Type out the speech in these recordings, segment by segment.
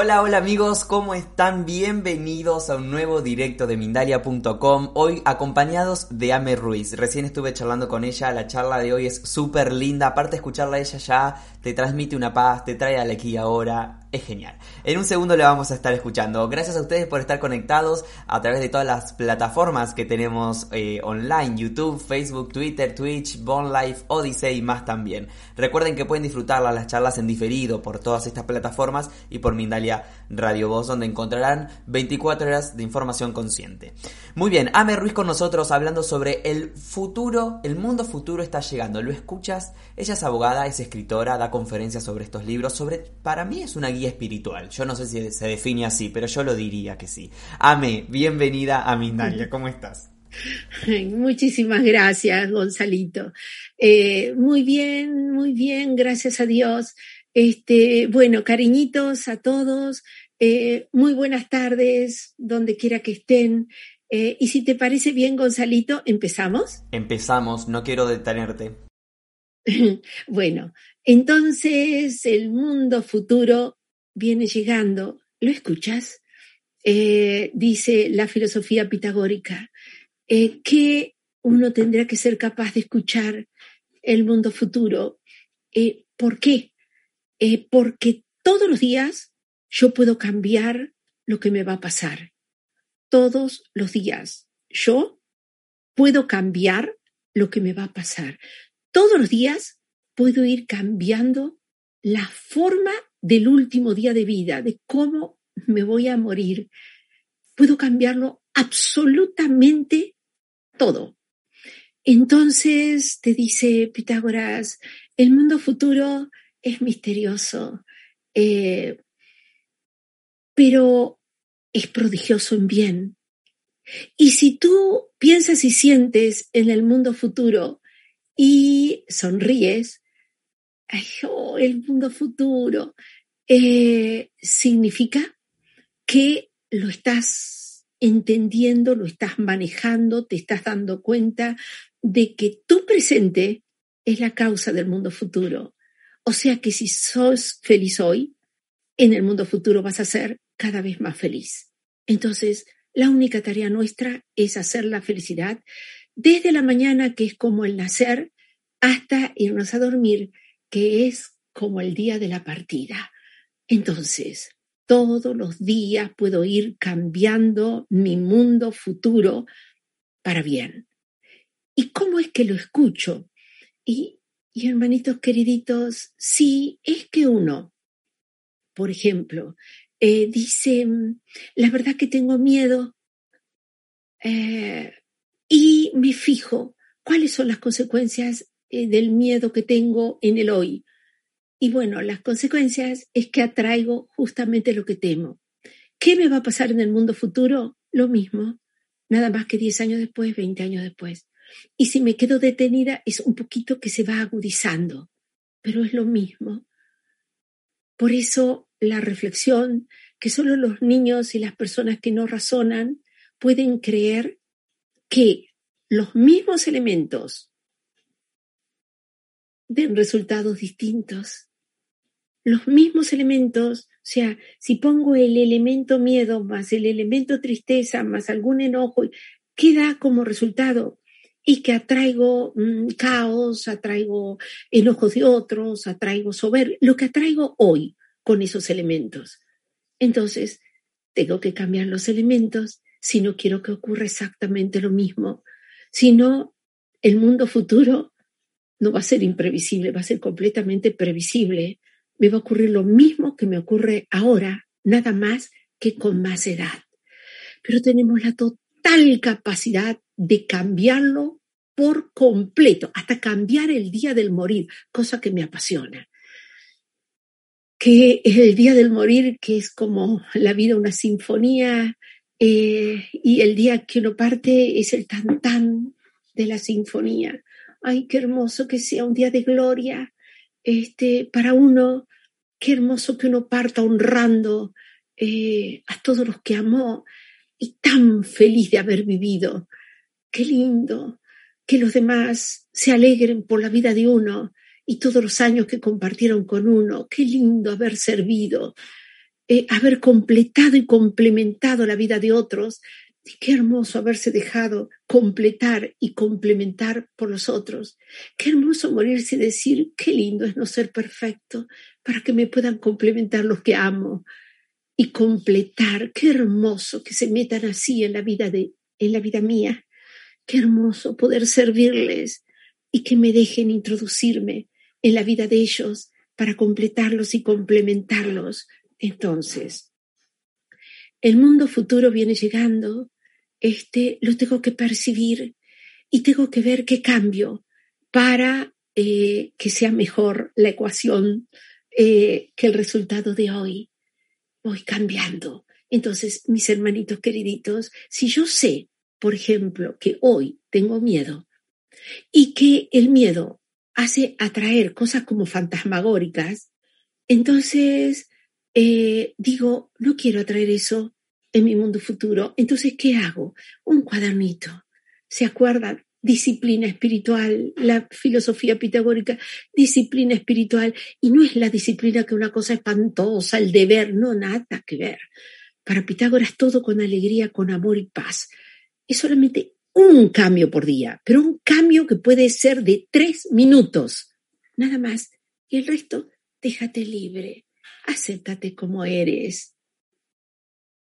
Hola, hola amigos, ¿cómo están? Bienvenidos a un nuevo directo de Mindalia.com. Hoy acompañados de Ame Ruiz. Recién estuve charlando con ella, la charla de hoy es súper linda. Aparte de escucharla ella ya te transmite una paz, te trae a la aquí ahora. Es genial. En un segundo le vamos a estar escuchando. Gracias a ustedes por estar conectados a través de todas las plataformas que tenemos eh, online: YouTube, Facebook, Twitter, Twitch, Bone Life, Odyssey y más también. Recuerden que pueden disfrutar las charlas en diferido por todas estas plataformas y por Mindalia Radio Voz, donde encontrarán 24 horas de información consciente. Muy bien, Ame Ruiz con nosotros hablando sobre el futuro, el mundo futuro está llegando. ¿Lo escuchas? Ella es abogada, es escritora, da conferencias sobre estos libros. Sobre, para mí es una guía espiritual. Yo no sé si se define así, pero yo lo diría que sí. Ame, bienvenida a Mindalia. ¿Cómo estás? Muchísimas gracias, Gonzalito. Eh, muy bien, muy bien, gracias a Dios. Este, bueno, cariñitos a todos. Eh, muy buenas tardes, donde quiera que estén. Eh, y si te parece bien, Gonzalito, ¿empezamos? Empezamos, no quiero detenerte. bueno, entonces el mundo futuro viene llegando. ¿Lo escuchas? Eh, dice la filosofía pitagórica, eh, que uno tendrá que ser capaz de escuchar el mundo futuro. Eh, ¿Por qué? porque todos los días yo puedo cambiar lo que me va a pasar. Todos los días yo puedo cambiar lo que me va a pasar todos los días puedo ir cambiando la forma del último día de vida, de cómo me voy a morir. Puedo cambiarlo absolutamente todo. Entonces te dice Pitágoras, el mundo futuro es misterioso, eh, pero es prodigioso en bien. Y si tú piensas y sientes en el mundo futuro y sonríes, el mundo futuro, eh, significa que lo estás entendiendo, lo estás manejando, te estás dando cuenta de que tu presente es la causa del mundo futuro. O sea que si sos feliz hoy, en el mundo futuro vas a ser cada vez más feliz. Entonces, la única tarea nuestra es hacer la felicidad desde la mañana, que es como el nacer, hasta irnos a dormir, que es como el día de la partida. Entonces, todos los días puedo ir cambiando mi mundo futuro para bien. ¿Y cómo es que lo escucho? Y, y hermanitos queriditos, sí, es que uno, por ejemplo, eh, dice, la verdad que tengo miedo, eh, y me fijo cuáles son las consecuencias eh, del miedo que tengo en el hoy. Y bueno, las consecuencias es que atraigo justamente lo que temo. ¿Qué me va a pasar en el mundo futuro? Lo mismo, nada más que 10 años después, 20 años después. Y si me quedo detenida, es un poquito que se va agudizando, pero es lo mismo. Por eso la reflexión, que solo los niños y las personas que no razonan pueden creer que los mismos elementos den resultados distintos. Los mismos elementos, o sea, si pongo el elemento miedo más el elemento tristeza más algún enojo, ¿qué da como resultado? Y que atraigo mm, caos, atraigo enojos de otros, atraigo soberbia, lo que atraigo hoy con esos elementos. Entonces, tengo que cambiar los elementos si no quiero que ocurra exactamente lo mismo sino el mundo futuro no va a ser imprevisible, va a ser completamente previsible. Me va a ocurrir lo mismo que me ocurre ahora, nada más que con más edad. Pero tenemos la total capacidad de cambiarlo por completo, hasta cambiar el día del morir, cosa que me apasiona. Que el día del morir, que es como la vida una sinfonía, eh, y el día que uno parte es el tan tan de la sinfonía. Ay, qué hermoso que sea un día de gloria este, para uno. Qué hermoso que uno parta honrando eh, a todos los que amó y tan feliz de haber vivido. Qué lindo que los demás se alegren por la vida de uno y todos los años que compartieron con uno. Qué lindo haber servido eh, haber completado y complementado la vida de otros. Y qué hermoso haberse dejado completar y complementar por los otros. Qué hermoso morirse y decir, qué lindo es no ser perfecto para que me puedan complementar los que amo y completar. Qué hermoso que se metan así en la vida de, en la vida mía. Qué hermoso poder servirles y que me dejen introducirme en la vida de ellos para completarlos y complementarlos. Entonces, el mundo futuro viene llegando, este lo tengo que percibir y tengo que ver qué cambio para eh, que sea mejor la ecuación eh, que el resultado de hoy voy cambiando. Entonces, mis hermanitos queriditos, si yo sé, por ejemplo, que hoy tengo miedo y que el miedo hace atraer cosas como fantasmagóricas, entonces eh, digo, no quiero atraer eso en mi mundo futuro. Entonces, ¿qué hago? Un cuadernito. ¿Se acuerdan? disciplina espiritual, la filosofía pitagórica, disciplina espiritual, y no es la disciplina que una cosa espantosa, el deber, no, nada que ver. Para Pitágoras todo con alegría, con amor y paz. Es solamente un cambio por día, pero un cambio que puede ser de tres minutos, nada más. Y el resto, déjate libre, acéptate como eres.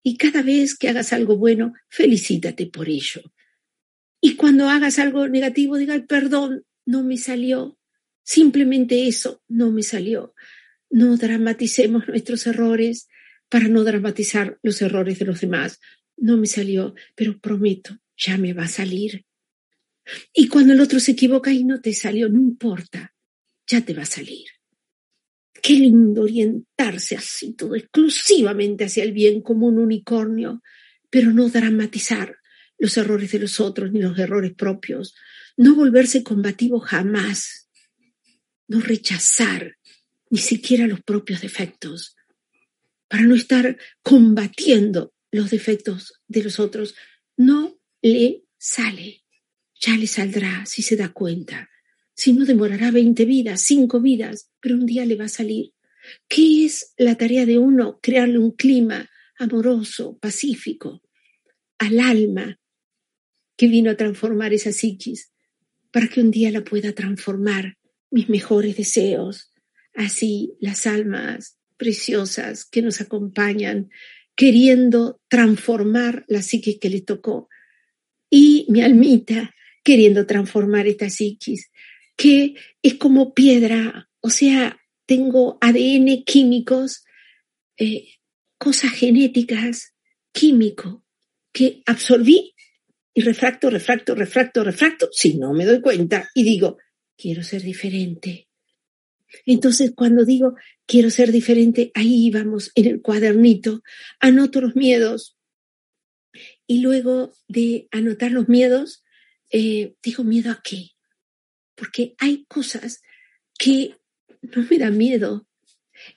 Y cada vez que hagas algo bueno, felicítate por ello. Y cuando hagas algo negativo, diga, perdón, no me salió. Simplemente eso no me salió. No dramaticemos nuestros errores para no dramatizar los errores de los demás. No me salió, pero prometo, ya me va a salir. Y cuando el otro se equivoca y no te salió, no importa, ya te va a salir. Qué lindo orientarse así todo exclusivamente hacia el bien como un unicornio, pero no dramatizar los errores de los otros ni los errores propios, no volverse combativo jamás, no rechazar ni siquiera los propios defectos, para no estar combatiendo los defectos de los otros, no le sale, ya le saldrá si se da cuenta, si no demorará 20 vidas, cinco vidas, pero un día le va a salir. ¿Qué es la tarea de uno? Crearle un clima amoroso, pacífico, al alma, que vino a transformar esa psiquis, para que un día la pueda transformar mis mejores deseos. Así las almas preciosas que nos acompañan, queriendo transformar la psiquis que le tocó. Y mi almita queriendo transformar esta psiquis, que es como piedra, o sea, tengo ADN químicos, eh, cosas genéticas, químico, que absorbí y refracto, refracto, refracto, refracto, si no me doy cuenta y digo, quiero ser diferente. Entonces, cuando digo quiero ser diferente, ahí vamos en el cuadernito, anoto los miedos y luego de anotar los miedos, eh, digo miedo a qué. Porque hay cosas que no me dan miedo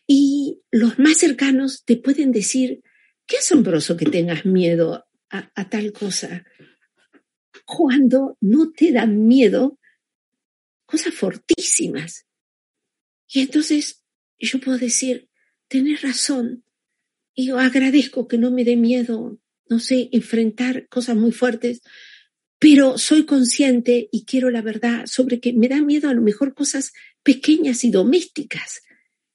y los más cercanos te pueden decir, qué asombroso que tengas miedo a tal cosa cuando no te dan miedo cosas fortísimas. Y entonces yo puedo decir, tenés razón, y yo agradezco que no me dé miedo, no sé, enfrentar cosas muy fuertes, pero soy consciente y quiero la verdad sobre que me da miedo a lo mejor cosas pequeñas y domésticas.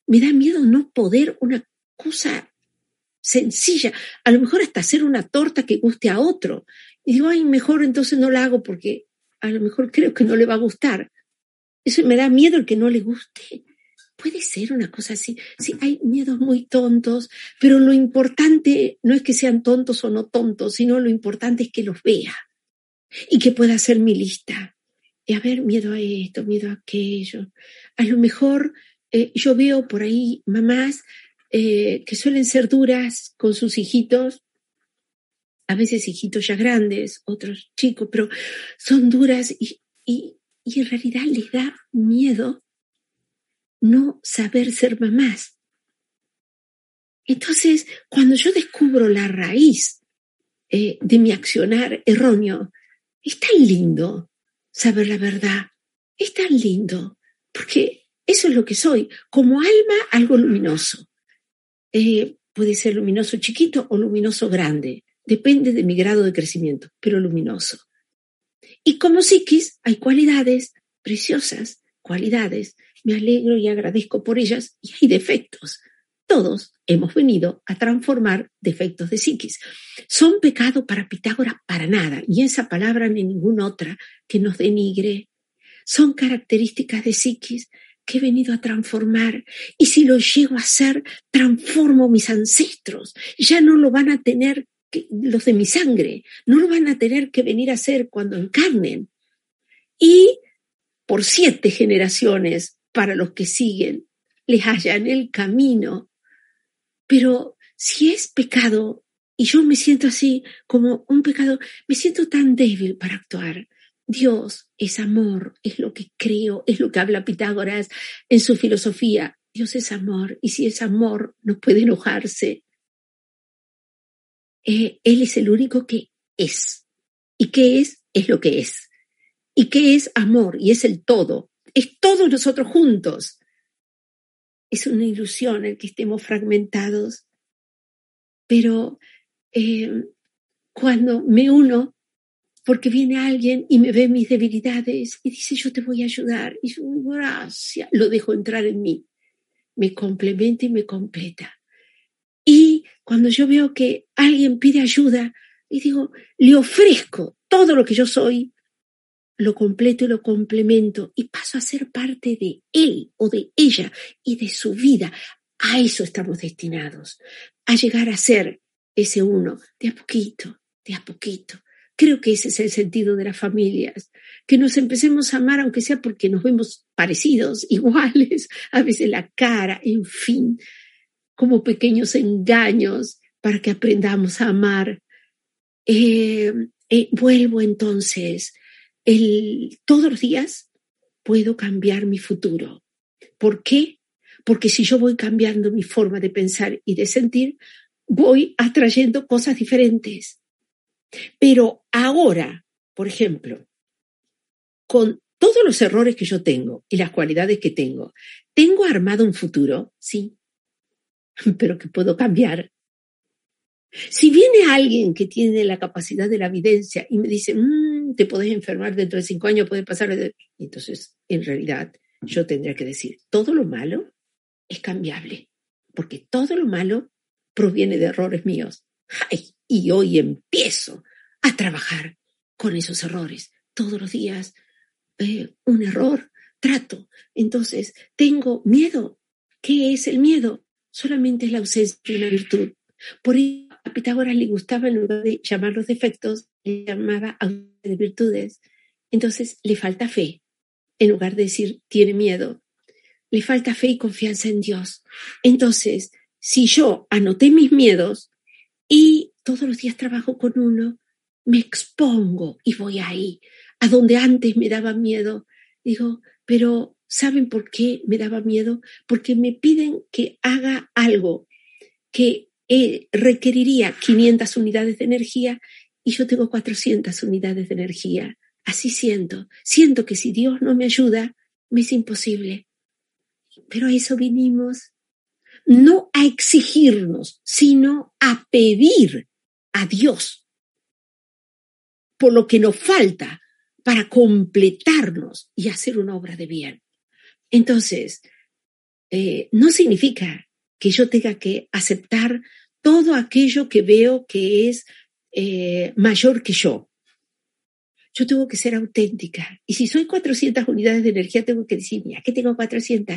Me da miedo no poder una cosa sencilla, a lo mejor hasta hacer una torta que guste a otro. Y digo, ay, mejor entonces no la hago porque a lo mejor creo que no le va a gustar. Eso me da miedo el que no le guste. Puede ser una cosa así. Sí, hay miedos muy tontos, pero lo importante no es que sean tontos o no tontos, sino lo importante es que los vea y que pueda hacer mi lista. Y a ver, miedo a esto, miedo a aquello. A lo mejor eh, yo veo por ahí mamás eh, que suelen ser duras con sus hijitos a veces hijitos ya grandes, otros chicos, pero son duras y, en realidad les da miedo no saber ser mamás. Entonces, cuando yo descubro la raíz eh, de mi accionar erróneo, es tan lindo saber la verdad, es tan lindo, porque eso es lo que soy, como alma algo luminoso. Eh, puede ser luminoso chiquito o luminoso grande. Depende de mi grado de crecimiento, pero luminoso. Y como psiquis hay cualidades preciosas, cualidades. Me alegro y agradezco por ellas y hay defectos. Todos hemos venido a transformar defectos de psiquis. Son pecado para Pitágoras para nada, y esa palabra ni ninguna otra que nos denigre. Son características de psiquis que he venido a transformar. Y si lo llego a hacer, transformo mis ancestros. Ya no lo van a tener los de mi sangre, no lo van a tener que venir a hacer cuando encarnen. Y por siete generaciones, para los que siguen, les hallan el camino. Pero si es pecado, y yo me siento así como un pecado, me siento tan débil para actuar. Dios es amor, es lo que creo, es lo que habla Pitágoras en su filosofía. Dios es amor, y si es amor, no puede enojarse. Eh, él es el único que es. ¿Y qué es? Es lo que es. ¿Y qué es amor? Y es el todo. Es todos nosotros juntos. Es una ilusión el que estemos fragmentados. Pero eh, cuando me uno, porque viene alguien y me ve mis debilidades y dice, yo te voy a ayudar. Y yo, gracias, lo dejo entrar en mí. Me complementa y me completa. Y cuando yo veo que alguien pide ayuda y digo, le ofrezco todo lo que yo soy, lo completo y lo complemento y paso a ser parte de él o de ella y de su vida. A eso estamos destinados, a llegar a ser ese uno, de a poquito, de a poquito. Creo que ese es el sentido de las familias, que nos empecemos a amar, aunque sea porque nos vemos parecidos, iguales, a veces la cara, en fin, como pequeños engaños para que aprendamos a amar. Eh, eh, vuelvo entonces, el, todos los días puedo cambiar mi futuro. ¿Por qué? Porque si yo voy cambiando mi forma de pensar y de sentir, voy atrayendo cosas diferentes. Pero ahora, por ejemplo, con todos los errores que yo tengo y las cualidades que tengo, ¿tengo armado un futuro? Sí, pero que puedo cambiar. Si viene alguien que tiene la capacidad de la evidencia y me dice, mm, te puedes enfermar dentro de cinco años, puede pasar, entonces en realidad yo tendría que decir, todo lo malo es cambiable, porque todo lo malo proviene de errores míos. y hoy empiezo a trabajar con esos errores. Todos los días, eh, un error, trato. Entonces, tengo miedo. ¿Qué es el miedo? solamente es la ausencia de una virtud. Por eso a Pitágoras le gustaba, en lugar de llamar los defectos, le llamaba de virtudes. Entonces le falta fe, en lugar de decir tiene miedo. Le falta fe y confianza en Dios. Entonces, si yo anoté mis miedos y todos los días trabajo con uno, me expongo y voy ahí, a donde antes me daba miedo. Digo, pero ¿Saben por qué me daba miedo? Porque me piden que haga algo que eh, requeriría 500 unidades de energía y yo tengo 400 unidades de energía. Así siento. Siento que si Dios no me ayuda, me es imposible. Pero a eso vinimos. No a exigirnos, sino a pedir a Dios por lo que nos falta para completarnos y hacer una obra de bien. Entonces, eh, no significa que yo tenga que aceptar todo aquello que veo que es eh, mayor que yo. Yo tengo que ser auténtica. Y si soy 400 unidades de energía, tengo que decir, mira, que tengo 400.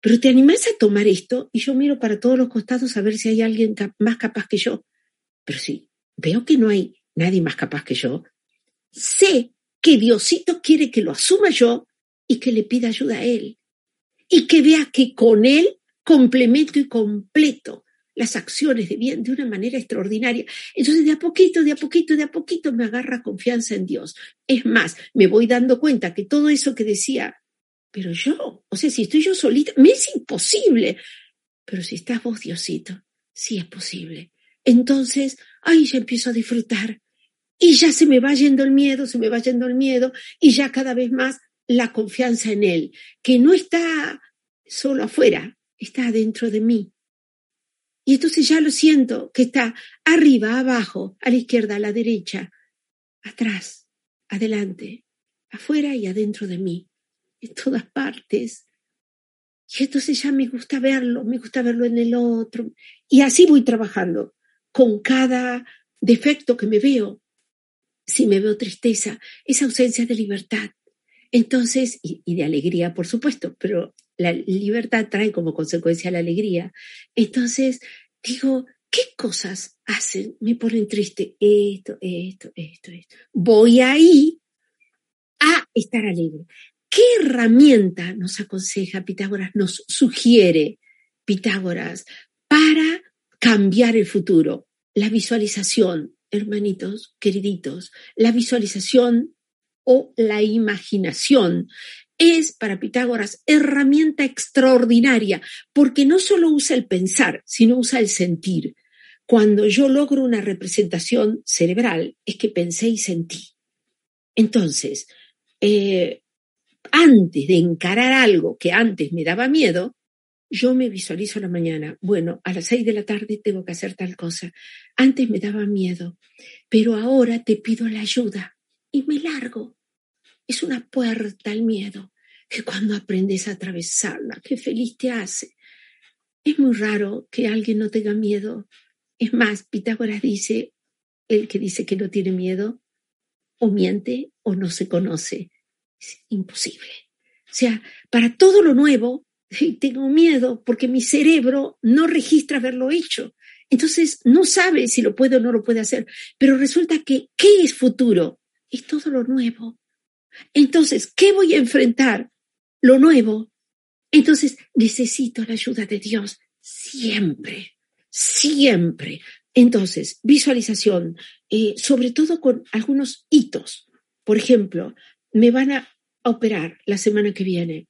Pero te animas a tomar esto y yo miro para todos los costados a ver si hay alguien más capaz que yo. Pero si veo que no hay nadie más capaz que yo, sé que Diosito quiere que lo asuma yo y que le pida ayuda a Él. Y que vea que con Él complemento y completo las acciones de bien de una manera extraordinaria. Entonces, de a poquito, de a poquito, de a poquito me agarra confianza en Dios. Es más, me voy dando cuenta que todo eso que decía, pero yo, o sea, si estoy yo solita, me es imposible. Pero si estás vos, Diosito, sí es posible. Entonces, ay, ya empiezo a disfrutar. Y ya se me va yendo el miedo, se me va yendo el miedo, y ya cada vez más la confianza en Él, que no está solo afuera, está dentro de mí. Y entonces ya lo siento, que está arriba, abajo, a la izquierda, a la derecha, atrás, adelante, afuera y adentro de mí, en todas partes. Y entonces ya me gusta verlo, me gusta verlo en el otro. Y así voy trabajando con cada defecto que me veo. Si me veo tristeza, esa ausencia de libertad. Entonces, y, y de alegría, por supuesto, pero la libertad trae como consecuencia la alegría. Entonces, digo, ¿qué cosas hacen? Me ponen triste. Esto, esto, esto, esto. Voy ahí a estar alegre. ¿Qué herramienta nos aconseja Pitágoras, nos sugiere Pitágoras para cambiar el futuro? La visualización, hermanitos, queriditos, la visualización o la imaginación es para Pitágoras herramienta extraordinaria, porque no solo usa el pensar, sino usa el sentir. Cuando yo logro una representación cerebral, es que pensé y sentí. Entonces, eh, antes de encarar algo que antes me daba miedo, yo me visualizo la mañana. Bueno, a las seis de la tarde tengo que hacer tal cosa. Antes me daba miedo, pero ahora te pido la ayuda y me largo es una puerta al miedo que cuando aprendes a atravesarla, qué feliz te hace. Es muy raro que alguien no tenga miedo. Es más, Pitágoras dice, el que dice que no tiene miedo, o miente o no se conoce. Es imposible. O sea, para todo lo nuevo, tengo miedo porque mi cerebro no registra haberlo hecho. Entonces no sabe si lo puede o no lo puede hacer. Pero resulta que, ¿qué es futuro? Es todo lo nuevo. Entonces, ¿qué voy a enfrentar? Lo nuevo. Entonces, necesito la ayuda de Dios siempre, siempre. Entonces, visualización, eh, sobre todo con algunos hitos. Por ejemplo, me van a operar la semana que viene.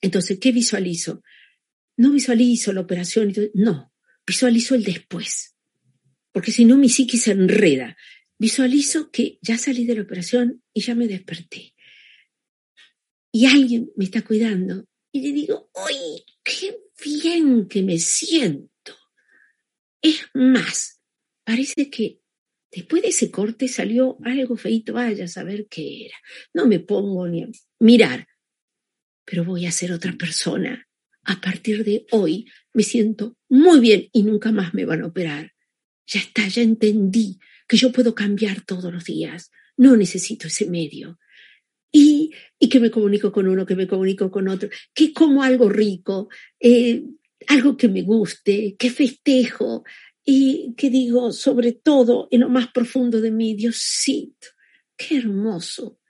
Entonces, ¿qué visualizo? No visualizo la operación, no, visualizo el después. Porque si no, mi psique se enreda. Visualizo que ya salí de la operación y ya me desperté. Y alguien me está cuidando. Y le digo, ¡ay, qué bien que me siento! Es más, parece que después de ese corte salió algo feito, vaya a saber qué era. No me pongo ni a mirar, pero voy a ser otra persona. A partir de hoy me siento muy bien y nunca más me van a operar. Ya está, ya entendí que yo puedo cambiar todos los días. No necesito ese medio. Y, y que me comunico con uno, que me comunico con otro, que como algo rico, eh, algo que me guste, que festejo y que digo, sobre todo, en lo más profundo de mí, Diosito, qué hermoso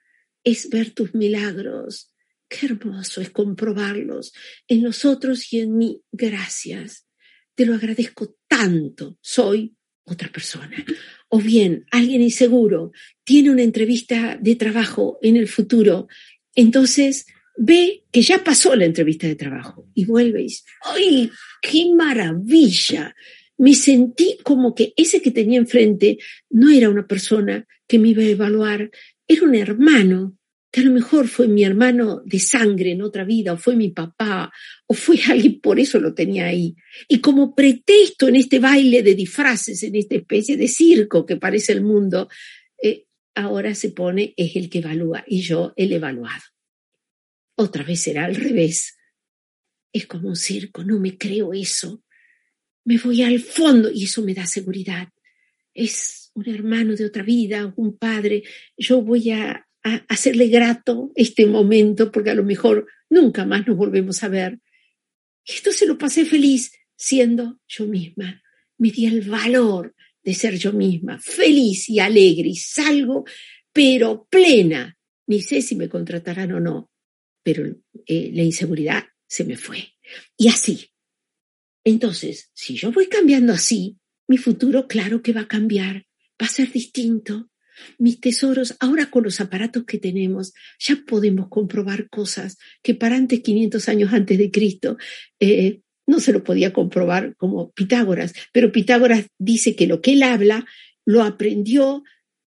es ver tus milagros, qué hermoso es comprobarlos en nosotros y en mí. Gracias. Te lo agradezco tanto. Soy otra persona o bien alguien inseguro tiene una entrevista de trabajo en el futuro, entonces ve que ya pasó la entrevista de trabajo y vuelve y dice, ¡ay, qué maravilla! Me sentí como que ese que tenía enfrente no era una persona que me iba a evaluar, era un hermano que a lo mejor fue mi hermano de sangre en otra vida, o fue mi papá, o fue alguien, por eso lo tenía ahí. Y como pretexto en este baile de disfraces, en esta especie de circo que parece el mundo, eh, ahora se pone, es el que evalúa y yo el evaluado. Otra vez será al revés. Es como un circo, no me creo eso. Me voy al fondo y eso me da seguridad. Es un hermano de otra vida, un padre. Yo voy a a hacerle grato este momento, porque a lo mejor nunca más nos volvemos a ver. Esto se lo pasé feliz siendo yo misma. Me di el valor de ser yo misma, feliz y alegre, y salgo, pero plena. Ni sé si me contratarán o no, pero eh, la inseguridad se me fue. Y así. Entonces, si yo voy cambiando así, mi futuro, claro que va a cambiar, va a ser distinto mis tesoros, ahora con los aparatos que tenemos, ya podemos comprobar cosas que para antes, 500 años antes de Cristo, eh, no se lo podía comprobar como Pitágoras, pero Pitágoras dice que lo que él habla lo aprendió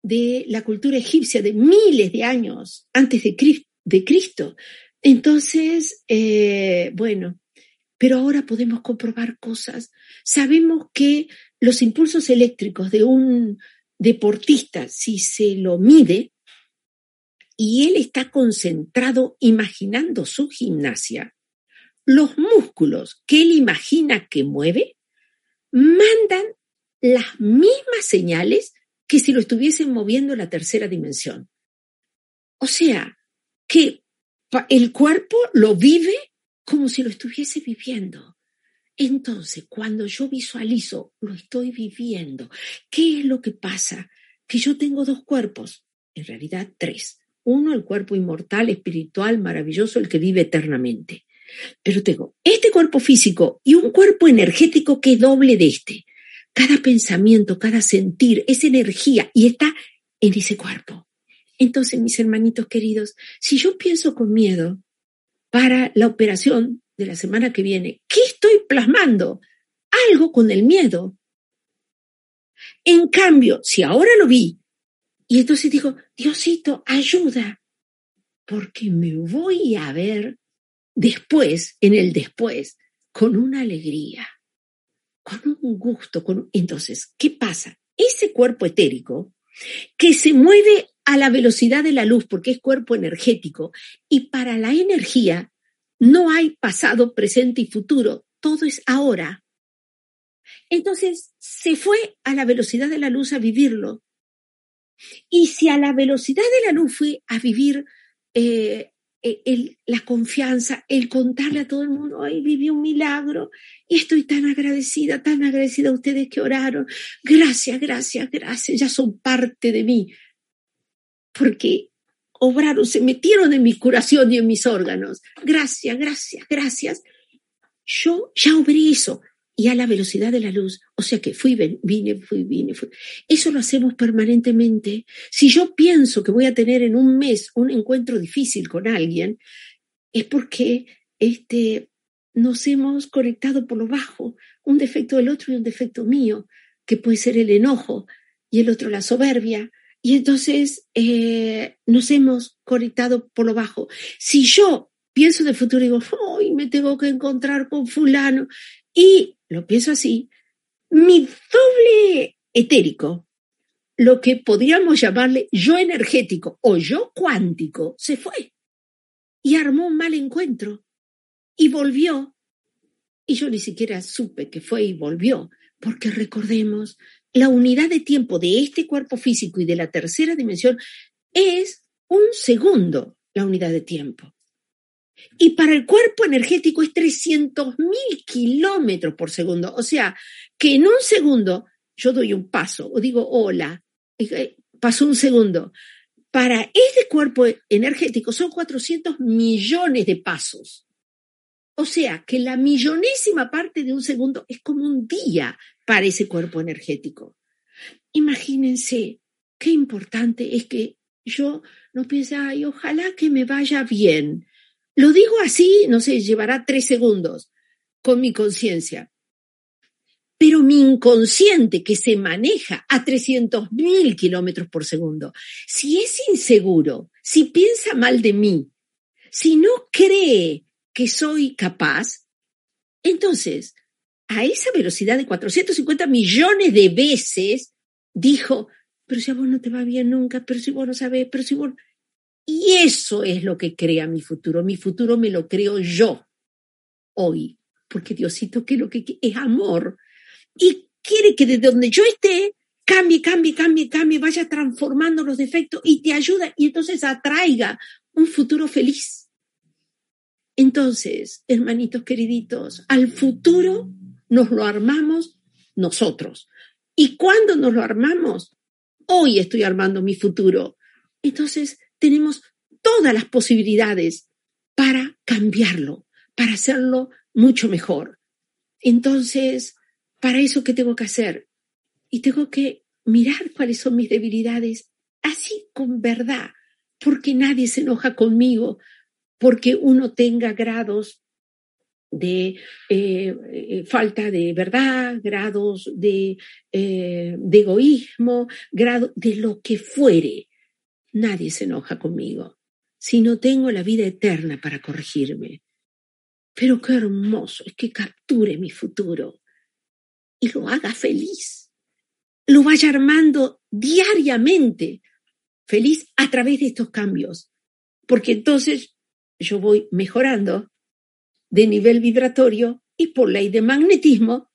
de la cultura egipcia de miles de años antes de, Cristo. Entonces, eh, bueno, pero ahora podemos comprobar cosas. Sabemos que los impulsos eléctricos de un deportista, si se lo mide, y él está concentrado imaginando su gimnasia, los músculos que él imagina que mueve mandan las mismas señales que si lo estuviesen moviendo en la tercera dimensión. O sea, que el cuerpo lo vive como si lo estuviese viviendo. Entonces, cuando yo visualizo, lo estoy viviendo. ¿Qué es lo que pasa? Que yo tengo dos cuerpos, en realidad tres. Uno, el cuerpo inmortal, espiritual, maravilloso, el que vive eternamente. Pero tengo este cuerpo físico y un cuerpo energético que es doble de este. Cada pensamiento, cada sentir es energía y está en ese cuerpo. Entonces, mis hermanitos queridos, si yo pienso con miedo para la operación de la semana que viene, ¿qué estoy plasmando? Algo con el miedo. En cambio, si ahora lo vi, y entonces digo, Diosito, ayuda, porque me voy a ver después, en el después, con una alegría con un gusto. Con... Entonces, ¿qué pasa? Ese cuerpo etérico que se mueve a la velocidad de la luz porque es cuerpo energético y para la energía no hay pasado, presente y futuro, todo es ahora. Entonces se fue a la velocidad de la luz a vivirlo. Y si a la velocidad de la luz fue a vivir eh, el, la confianza, el contarle a todo el mundo, ay, viví un milagro y estoy tan agradecida, tan agradecida a ustedes que oraron. Gracias, gracias, gracias, ya son parte de mí. Porque obraron, se metieron en mi curación y en mis órganos. Gracias, gracias, gracias. Yo ya obré eso y a la velocidad de la luz. O sea que fui, vine, fui, vine, fui. Eso lo hacemos permanentemente. Si yo pienso que voy a tener en un mes un encuentro difícil con alguien, es porque este, nos hemos conectado por lo bajo, un defecto del otro y un defecto mío, que puede ser el enojo y el otro la soberbia. Y entonces eh, nos hemos conectado por lo bajo. Si yo pienso de futuro y digo, hoy me tengo que encontrar con fulano, y lo pienso así, mi doble etérico, lo que podríamos llamarle yo energético o yo cuántico, se fue y armó un mal encuentro y volvió. Y yo ni siquiera supe que fue y volvió, porque recordemos, la unidad de tiempo de este cuerpo físico y de la tercera dimensión es un segundo la unidad de tiempo. Y para el cuerpo energético es 300 mil kilómetros por segundo. O sea, que en un segundo yo doy un paso o digo hola, pasó un segundo. Para ese cuerpo energético son 400 millones de pasos. O sea, que la millonésima parte de un segundo es como un día para ese cuerpo energético. Imagínense qué importante es que yo no piense, ay, ojalá que me vaya bien. Lo digo así, no sé, llevará tres segundos con mi conciencia. Pero mi inconsciente que se maneja a 300.000 kilómetros por segundo, si es inseguro, si piensa mal de mí, si no cree que soy capaz, entonces a esa velocidad de 450 millones de veces dijo, pero si a vos no te va bien nunca, pero si vos no sabés, pero si vos... Y eso es lo que crea mi futuro. Mi futuro me lo creo yo hoy, porque Diosito que que es amor y quiere que desde donde yo esté cambie, cambie, cambie, cambie, vaya transformando los defectos y te ayuda y entonces atraiga un futuro feliz. Entonces, hermanitos queriditos, al futuro nos lo armamos nosotros. ¿Y cuando nos lo armamos? Hoy estoy armando mi futuro. Entonces, tenemos todas las posibilidades para cambiarlo, para hacerlo mucho mejor. Entonces, para eso, ¿qué tengo que hacer? Y tengo que mirar cuáles son mis debilidades, así con verdad, porque nadie se enoja conmigo, porque uno tenga grados de eh, eh, falta de verdad, grados de, eh, de egoísmo, grado de lo que fuere. Nadie se enoja conmigo si no tengo la vida eterna para corregirme. pero qué hermoso es que capture mi futuro y lo haga feliz. Lo vaya armando diariamente feliz a través de estos cambios. Porque entonces yo voy mejorando de nivel vibratorio y por ley de magnetismo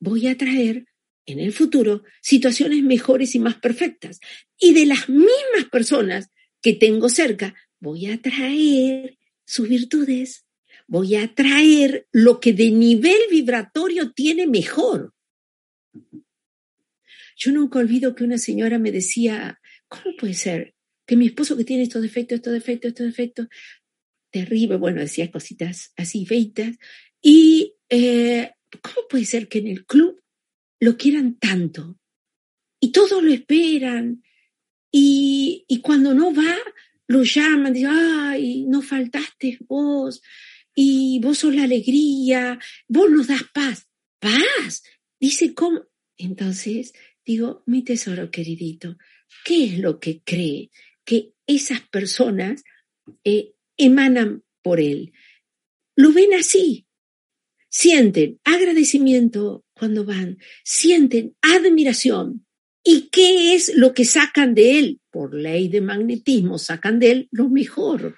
voy a traer en el futuro situaciones mejores y más perfectas. Y de las mismas personas que tengo cerca, voy a traer sus virtudes, voy a traer lo que de nivel vibratorio tiene mejor. Yo nunca olvido que una señora me decía, ¿cómo puede ser que mi esposo que tiene estos defectos, estos defectos, estos defectos, terrible, bueno, decía cositas así feitas, y eh, ¿cómo puede ser que en el club lo quieran tanto? Y todos lo esperan, y, y cuando no va, lo llaman, dicen, ay, no faltaste vos, y vos sos la alegría, vos nos das paz. Paz. Dice, ¿cómo? Entonces, digo, mi tesoro queridito, ¿qué es lo que cree que esas personas eh, emanan por él? Lo ven así. Sienten agradecimiento cuando van, sienten admiración. ¿Y qué es lo que sacan de él? Por ley de magnetismo, sacan de él lo mejor.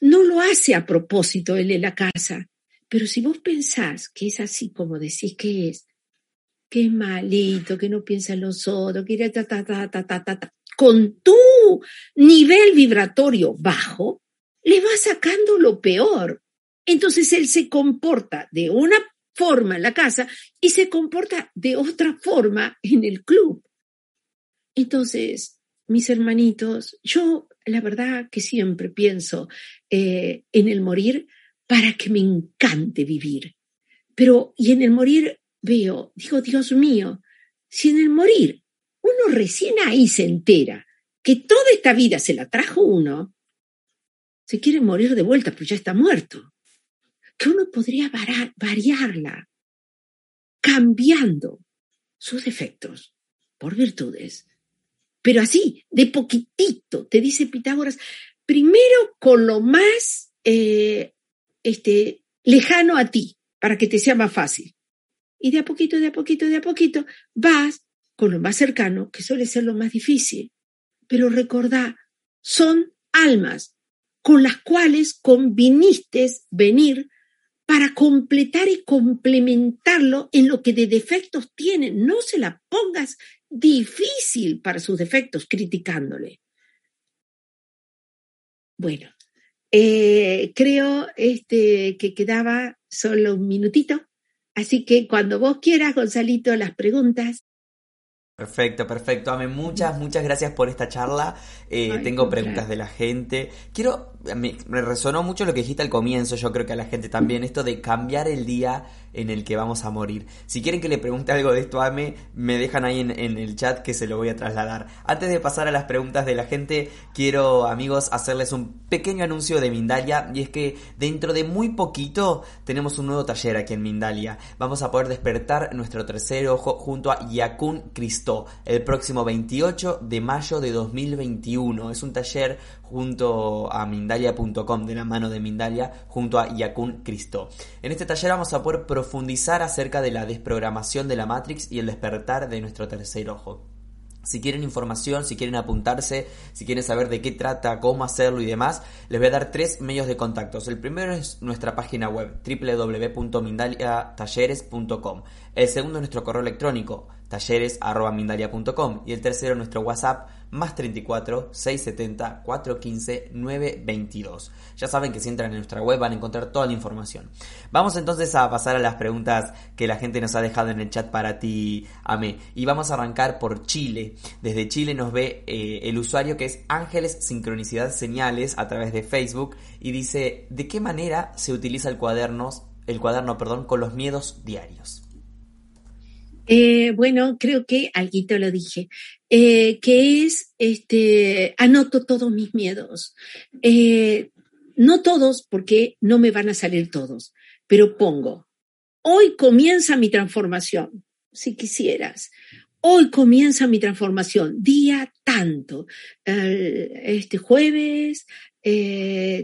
No lo hace a propósito él en la casa. Pero si vos pensás que es así como decís que es, que malito, que no piensa en los otros, que ta, ta, ta, ta, ta, ta, con tu nivel vibratorio bajo, le va sacando lo peor. Entonces él se comporta de una forma en la casa y se comporta de otra forma en el club. Entonces, mis hermanitos, yo la verdad que siempre pienso eh, en el morir para que me encante vivir. Pero, y en el morir veo, digo, Dios mío, si en el morir uno recién ahí se entera que toda esta vida se la trajo uno, se quiere morir de vuelta, pues ya está muerto. Que uno podría variarla, cambiando sus defectos por virtudes pero así, de poquitito, te dice Pitágoras, primero con lo más eh, este, lejano a ti, para que te sea más fácil. Y de a poquito, de a poquito, de a poquito, vas con lo más cercano, que suele ser lo más difícil. Pero recordá, son almas con las cuales conviniste venir para completar y complementarlo en lo que de defectos tiene. No se la pongas difícil para sus defectos criticándole. Bueno, eh, creo este, que quedaba solo un minutito, así que cuando vos quieras, Gonzalito, las preguntas. Perfecto, perfecto. Ame, muchas, muchas gracias por esta charla. Eh, tengo preguntas de la gente. Quiero, me, me, resonó mucho lo que dijiste al comienzo, yo creo que a la gente también, esto de cambiar el día en el que vamos a morir. Si quieren que le pregunte algo de esto a Ame, me dejan ahí en, el chat que se lo voy a trasladar. Antes de pasar a las preguntas de la gente, quiero, amigos, hacerles un pequeño anuncio de Mindalia. Y es que dentro de muy poquito tenemos un nuevo taller aquí en Mindalia. Vamos a poder despertar nuestro tercer ojo junto a Yakun Cristo el próximo 28 de mayo de 2021. Es un taller junto a Mindalia.com, de la mano de Mindalia, junto a Yakun Cristo. En este taller vamos a poder profundizar acerca de la desprogramación de la Matrix y el despertar de nuestro tercer ojo. Si quieren información, si quieren apuntarse, si quieren saber de qué trata, cómo hacerlo y demás, les voy a dar tres medios de contactos. El primero es nuestra página web www.mindaliatalleres.com. El segundo es nuestro correo electrónico talleres.mindalia.com y el tercero nuestro WhatsApp más 34 670 415 922. Ya saben que si entran en nuestra web van a encontrar toda la información. Vamos entonces a pasar a las preguntas que la gente nos ha dejado en el chat para ti, Ame. Y vamos a arrancar por Chile. Desde Chile nos ve eh, el usuario que es Ángeles Sincronicidad Señales a través de Facebook y dice, ¿de qué manera se utiliza el cuaderno, el cuaderno perdón, con los miedos diarios? Eh, bueno, creo que alguito lo dije, eh, que es, este, anoto todos mis miedos. Eh, no todos, porque no me van a salir todos, pero pongo, hoy comienza mi transformación, si quisieras. Hoy comienza mi transformación, día tanto, este jueves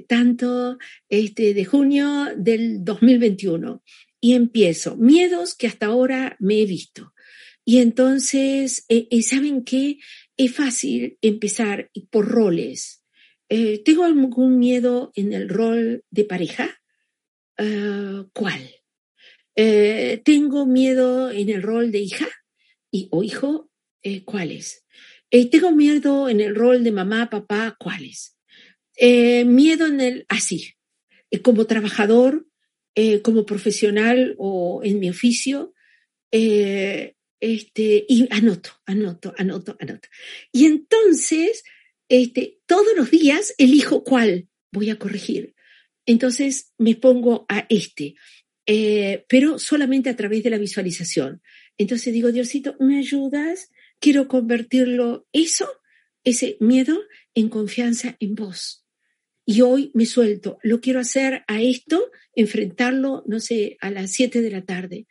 tanto este, de junio del 2021. Y empiezo, miedos que hasta ahora me he visto. Y entonces, eh, eh, ¿saben qué? Es fácil empezar por roles. ¿Tengo algún miedo en el rol de pareja? Ah, ¿Cuál? ¿Tengo miedo en el rol de hija y, o hijo? ¿Cuáles? ¿Tengo miedo en el rol de mamá, papá? ¿Cuáles? Eh, miedo en el, así, eh, como trabajador, eh, como profesional o en mi oficio, este, y anoto, anoto, anoto, anoto. Y entonces, este, todos los días elijo cuál voy a corregir. Entonces me pongo a este, pero solamente a través de la visualización. Entonces digo, Diosito, ¿me ayudas? Quiero convertirlo, eso, ese miedo, en confianza en vos y hoy me suelto, lo quiero hacer a esto, enfrentarlo, no sé, a las 7 de la tarde.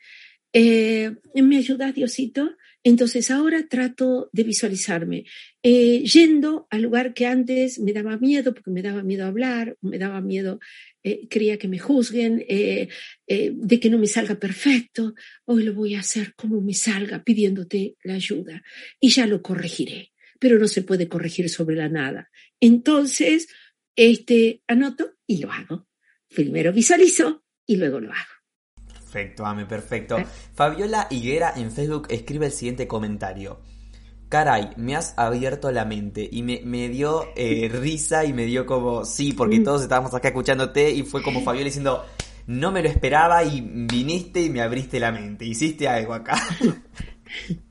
Eh, ¿Me ayuda Diosito? Entonces ahora trato de visualizarme, eh, yendo al lugar que antes me daba miedo, porque me daba miedo hablar, me daba miedo, eh, creía que me juzguen, de que no me salga perfecto. Hoy lo voy a hacer como me salga, pidiéndote la ayuda. Y ya lo corregiré, pero no se puede corregir sobre la nada. Entonces, este, anoto y lo hago. Primero visualizo y luego lo hago. Perfecto, Ame, perfecto. Fabiola Higuera en Facebook escribe el siguiente comentario. Caray, me has abierto la mente y me, me dio eh, risa y me dio como, sí, porque mm. todos estábamos acá escuchándote y fue como Fabiola diciendo, no me lo esperaba y viniste y me abriste la mente, hiciste algo acá.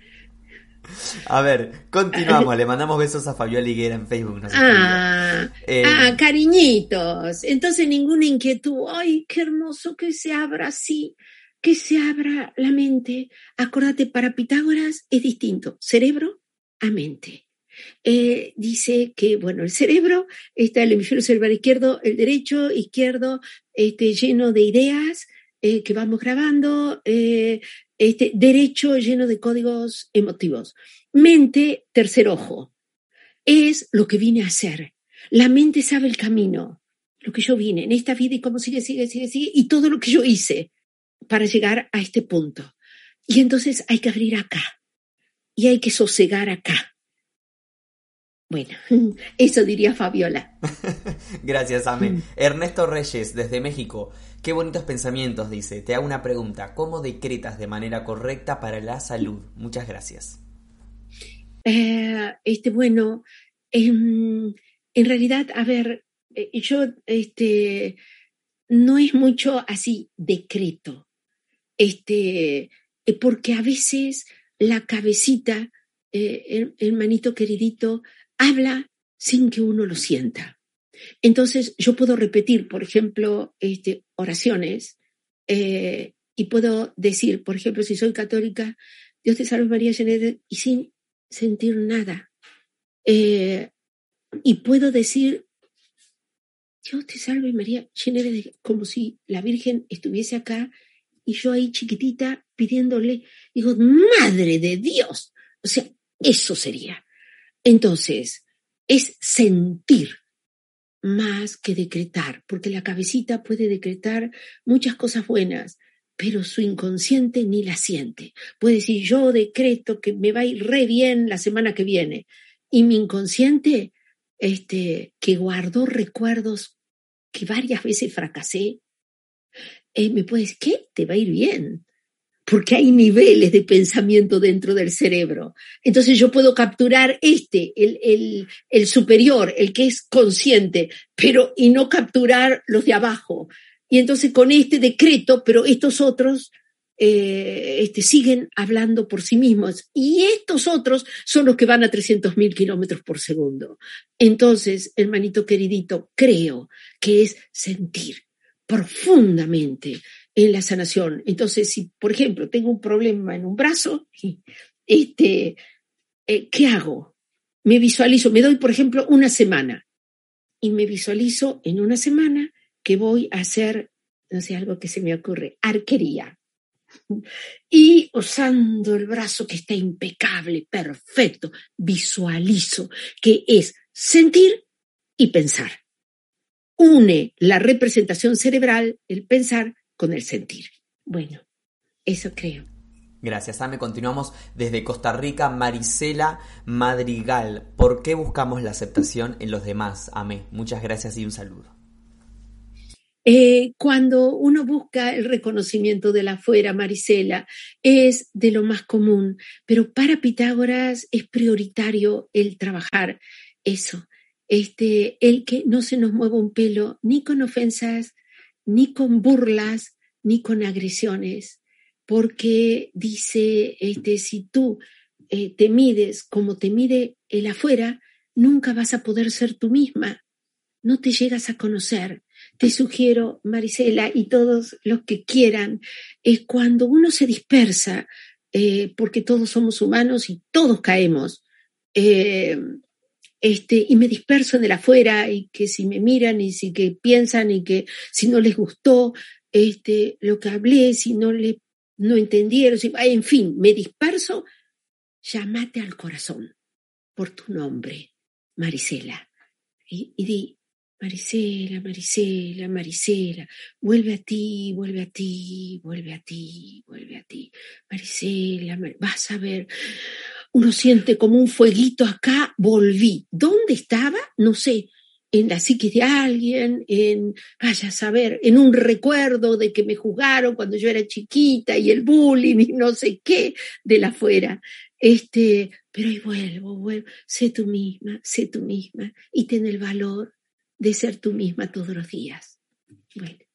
A ver, continuamos. Le mandamos besos a Fabiola Higuera en Facebook. ah, eh, ah, cariñitos. Entonces ninguna inquietud. Ay, qué hermoso que se abra así, que se abra la mente. Acuérdate, para Pitágoras es distinto. Cerebro a mente. Eh, dice que, bueno, el cerebro está el hemisferio cerebral izquierdo, el derecho, izquierdo, este, lleno de ideas, eh, que vamos grabando, eh, este, derecho lleno de códigos emotivos. Mente, tercer ojo, es lo que vine a hacer. La mente sabe el camino, lo que yo vine en esta vida y cómo sigue, sigue, sigue, sigue, y todo lo que yo hice para llegar a este punto. Y entonces hay que abrir acá y hay que sosegar acá. Bueno, eso diría Fabiola. Gracias, Ame. Mm. Ernesto Reyes, desde México. Qué bonitos pensamientos, dice. Te hago una pregunta. ¿Cómo decretas de manera correcta para la salud? Muchas gracias. Eh, este, bueno, en, realidad, a ver, eh, yo, este, no es mucho así decreto, este, eh, porque a veces la cabecita, el, el manito queridito, habla sin que uno lo sienta. Entonces, yo puedo repetir, por ejemplo, este, oraciones eh, y puedo decir, por ejemplo, si soy católica, Dios te salve María llena y sin sentir nada. Eh, y puedo decir, Dios te salve María llena como si la Virgen estuviese acá y yo ahí chiquitita pidiéndole, digo, Madre de Dios. O sea, eso sería. Entonces, es sentir más que decretar, porque la cabecita puede decretar muchas cosas buenas, pero su inconsciente ni la siente. Puede decir, yo decreto que me va a ir re bien la semana que viene, y mi inconsciente, este, que guardó recuerdos que varias veces fracasé, eh, me puede decir, ¿qué? Te va a ir bien porque hay niveles de pensamiento dentro del cerebro. Entonces yo puedo capturar este, el, el, superior, el que es consciente, pero y no capturar los de abajo. Y entonces con este decreto, pero estos otros eh, este, siguen hablando por sí mismos. Y estos otros son los que van a 300.000 kilómetros por segundo. Entonces, hermanito queridito, creo que es sentir profundamente en la sanación. Entonces, si, por ejemplo, tengo un problema en un brazo, este, eh, ¿qué hago? Me visualizo, me doy, por ejemplo, una semana y me visualizo en una semana que voy a hacer, no sé, algo que se me ocurre, arquería. Y usando el brazo que está impecable, perfecto, visualizo que es sentir y pensar. une la representación cerebral, el pensar, con el sentir. Bueno, eso creo. Gracias, Ame. Continuamos desde Costa Rica. Marisela Madrigal. ¿Por qué buscamos la aceptación en los demás? Ame. Muchas gracias y un saludo. Eh, cuando uno busca el reconocimiento de la afuera, Marisela, es de lo más común, pero para Pitágoras es prioritario el trabajar eso, este, el que no se nos mueva un pelo ni con ofensas, ni con burlas, ni con agresiones, porque dice, este, si tú eh, te mides como te mide el afuera, nunca vas a poder ser tú misma, no te llegas a conocer. Te sugiero, Marisela, y todos los que quieran, es cuando uno se dispersa, eh, porque todos somos humanos y todos caemos, eh, este, y me disperso en el afuera, y que si me miran y si que piensan y que si no les gustó este, lo que hablé, si no le no entendieron, en fin, me disperso, llámate al corazón por tu nombre, Marisela. Y, di, Marisela, Marisela, Marisela, vuelve a ti, vuelve a ti, vuelve a ti, vuelve a ti. Marisela, vas a ver, uno siente como un fueguito acá, volví. ¿Dónde estaba? No sé, en la psique de alguien, en, vaya a saber, en un recuerdo de que me juzgaron cuando yo era chiquita y el bullying y no sé qué de la fuera. Este, pero ahí vuelvo, vuelvo, sé tú misma, sé tú misma y ten el valor de ser tú misma todos los días. Bueno.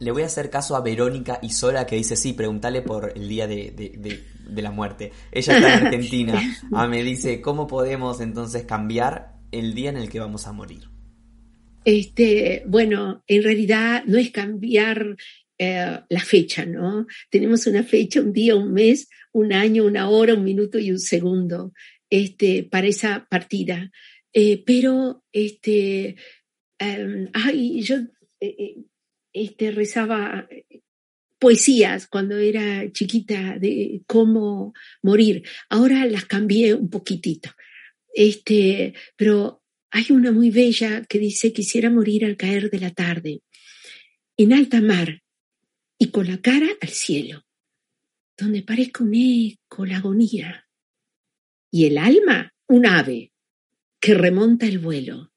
Le voy a hacer caso a Verónica y Sola que dice, sí, pregúntale por el día de, de, de la muerte. Ella está en Argentina. Ah, me dice, ¿cómo podemos entonces cambiar el día en el que vamos a morir? Este, bueno, en realidad no es cambiar eh, la fecha, ¿no? Tenemos una fecha, un día, un mes, un año, una hora, un minuto y un segundo este, para esa partida. Eh, pero, este, em, ay, yo eh, este, rezaba poesías cuando era chiquita de cómo morir. Ahora las cambié un poquitito. Este, pero hay una muy bella que dice quisiera morir al caer de la tarde, en alta mar y con la cara al cielo, donde parezca un eco la agonía y el alma un ave que remonta el vuelo.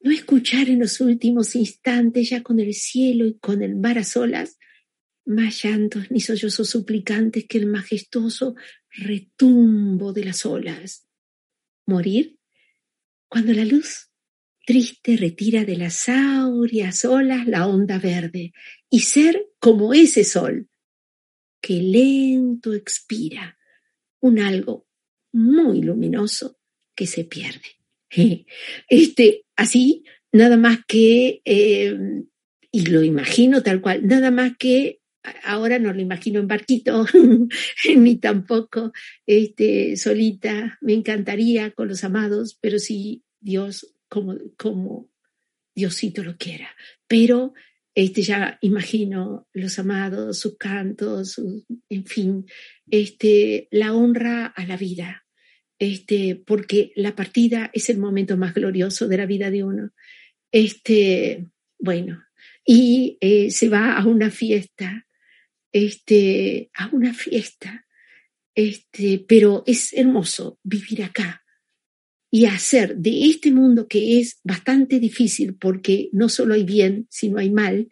No escuchar en los últimos instantes ya con el cielo y con el mar a solas más llantos ni sollozos suplicantes que el majestuoso retumbo de las olas morir cuando la luz triste retira de las áureas olas la onda verde y ser como ese sol que lento expira, un algo muy luminoso que se pierde. Este, así, nada más que, eh, y lo imagino tal cual, nada más que ahora no lo imagino en barquito, ni tampoco este, solita. Me encantaría con los amados, pero sí Dios como, como Diosito lo quiera. Pero este, ya imagino los amados, sus cantos, en fin, este, la honra a la vida, este, porque la partida es el momento más glorioso de la vida de uno. Este, bueno, y eh, se va a una fiesta este, a una fiesta. Este, pero es hermoso vivir acá y hacer de este mundo que es bastante difícil porque no solo hay bien, sino hay mal,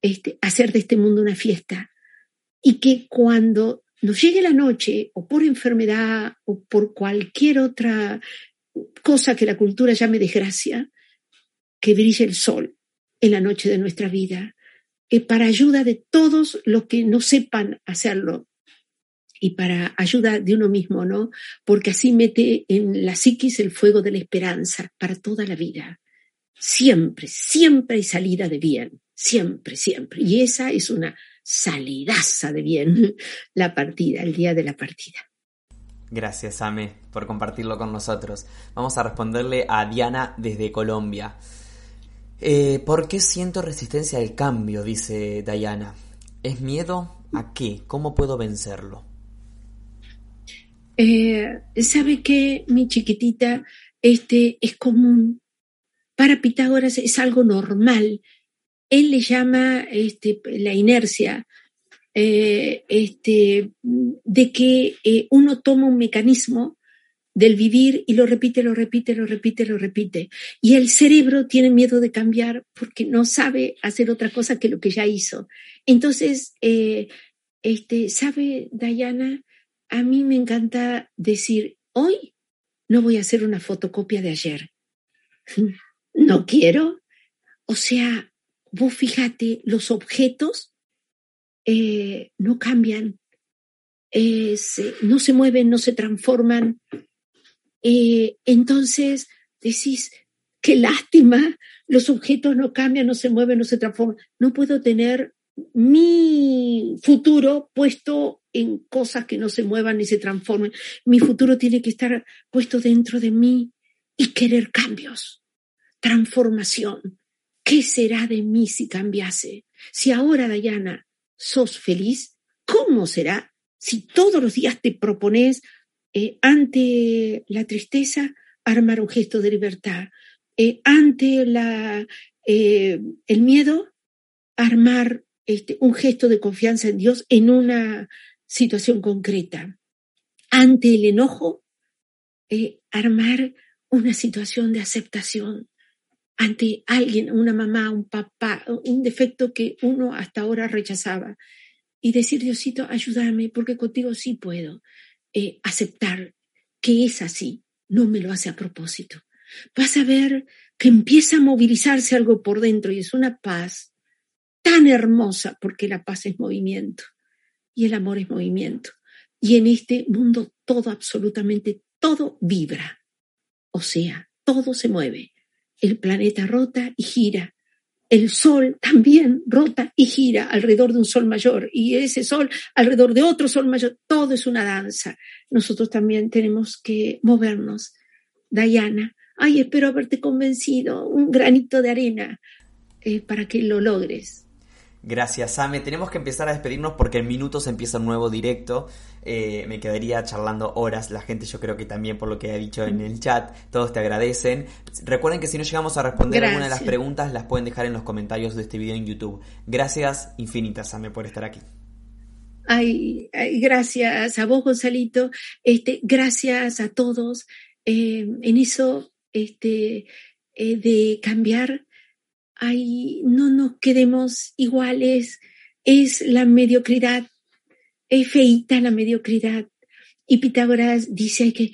este, hacer de este mundo una fiesta. Y que cuando nos llegue la noche, o por enfermedad, o por cualquier otra cosa que la cultura llame desgracia, que brille el sol en la noche de nuestra vida, eh, para ayuda de todos los que no sepan hacerlo y para ayuda de uno mismo, ¿no? Porque así mete en la psiquis el fuego de la esperanza para toda la vida. Siempre, siempre hay salida de bien, siempre, siempre. Y esa es una salidaza de bien, la partida, el día de la partida. Gracias, Ame, por compartirlo con nosotros. Vamos a responderle a Diana desde Colombia. Eh, ¿Por qué siento resistencia al cambio? dice Diana. ¿Es miedo a qué? ¿Cómo puedo vencerlo? Eh, ¿Sabe qué, mi chiquitita? Este es común para Pitágoras es algo normal. Él le llama este, la inercia, eh, este, de que eh, uno toma un mecanismo del vivir y lo repite, lo repite, lo repite, lo repite. Y el cerebro tiene miedo de cambiar porque no sabe hacer otra cosa que lo que ya hizo. Entonces, eh, este, ¿sabe, Diana? A mí me encanta decir, hoy no voy a hacer una fotocopia de ayer. No quiero. O sea, vos fíjate, los objetos eh, no cambian, eh, no se mueven, no se transforman. Eh, entonces decís, qué lástima, los objetos no cambian, no se mueven, no se transforman. No puedo tener mi futuro puesto en cosas que no se muevan ni se transformen. Mi futuro tiene que estar puesto dentro de mí y querer cambios, transformación. ¿Qué será de mí si cambiase? Si ahora, Dayana, sos feliz, ¿cómo será si todos los días te propones eh, ante la tristeza armar un gesto de libertad, eh, ante eh, el miedo armar este, un gesto de confianza en Dios en una situación concreta. Ante el enojo, armar una situación de aceptación. Ante alguien, una mamá, un papá, un defecto que uno hasta ahora rechazaba. Y decir, Diosito, ayúdame, porque contigo sí puedo eh, aceptar que es así, no me lo hace a propósito. Vas a ver que empieza a movilizarse algo por dentro y es una paz tan hermosa, porque la paz es movimiento y el amor es movimiento. Y en este mundo todo, absolutamente todo vibra. O sea, todo se mueve. El planeta rota y gira. El sol también rota y gira alrededor de un sol mayor y ese sol alrededor de otro sol mayor. Todo es una danza. Nosotros también tenemos que movernos. Diana, ay, espero haberte convencido. Un granito de arena eh, para que lo logres. Gracias, Same. Tenemos que empezar a despedirnos porque en minutos empieza un nuevo directo. Eh, me quedaría charlando horas. La gente, yo creo que también, por lo que ha dicho en el chat, todos te agradecen. Recuerden que si no llegamos a responder alguna de las preguntas, las pueden dejar en los comentarios de este video en YouTube. Gracias infinitas, Same, por estar aquí. Ay, gracias a vos, Gonzalito. Este, gracias a todos. Eh, en eso este, eh, de cambiar ay, no nos quedemos iguales, es la mediocridad, es feita la mediocridad. Y Pitágoras dice que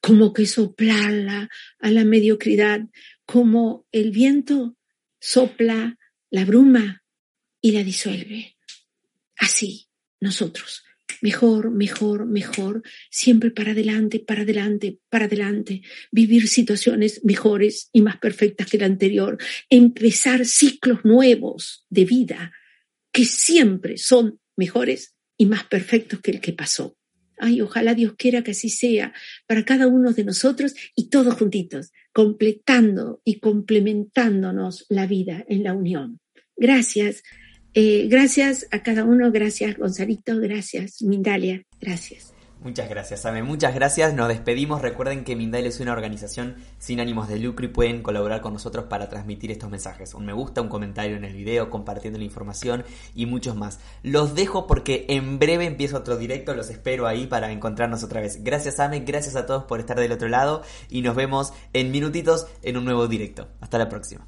como que soplarla a la mediocridad, como el viento sopla la bruma y la disuelve. Así, nosotros mejor, mejor, mejor, siempre para adelante, para adelante, para adelante, vivir situaciones mejores y más perfectas que la anterior, empezar ciclos nuevos de vida que siempre son mejores y más perfectos que el que pasó. Ay, ojalá Dios quiera que así sea para cada uno de nosotros y todos juntitos, completando y complementándonos la vida en la unión. Gracias. Eh, gracias a cada uno, gracias Gonzalito, gracias Mindalia, gracias. Muchas gracias, Ame. Muchas gracias. Nos despedimos. Recuerden que Mindalia es una organización sin ánimos de lucro y pueden colaborar con nosotros para transmitir estos mensajes. Un me gusta, un comentario en el video, compartiendo la información y muchos más. Los dejo porque en breve empieza otro directo. Los espero ahí para encontrarnos otra vez. Gracias, Ame. Gracias a todos por estar del otro lado y nos vemos en minutitos en un nuevo directo. Hasta la próxima.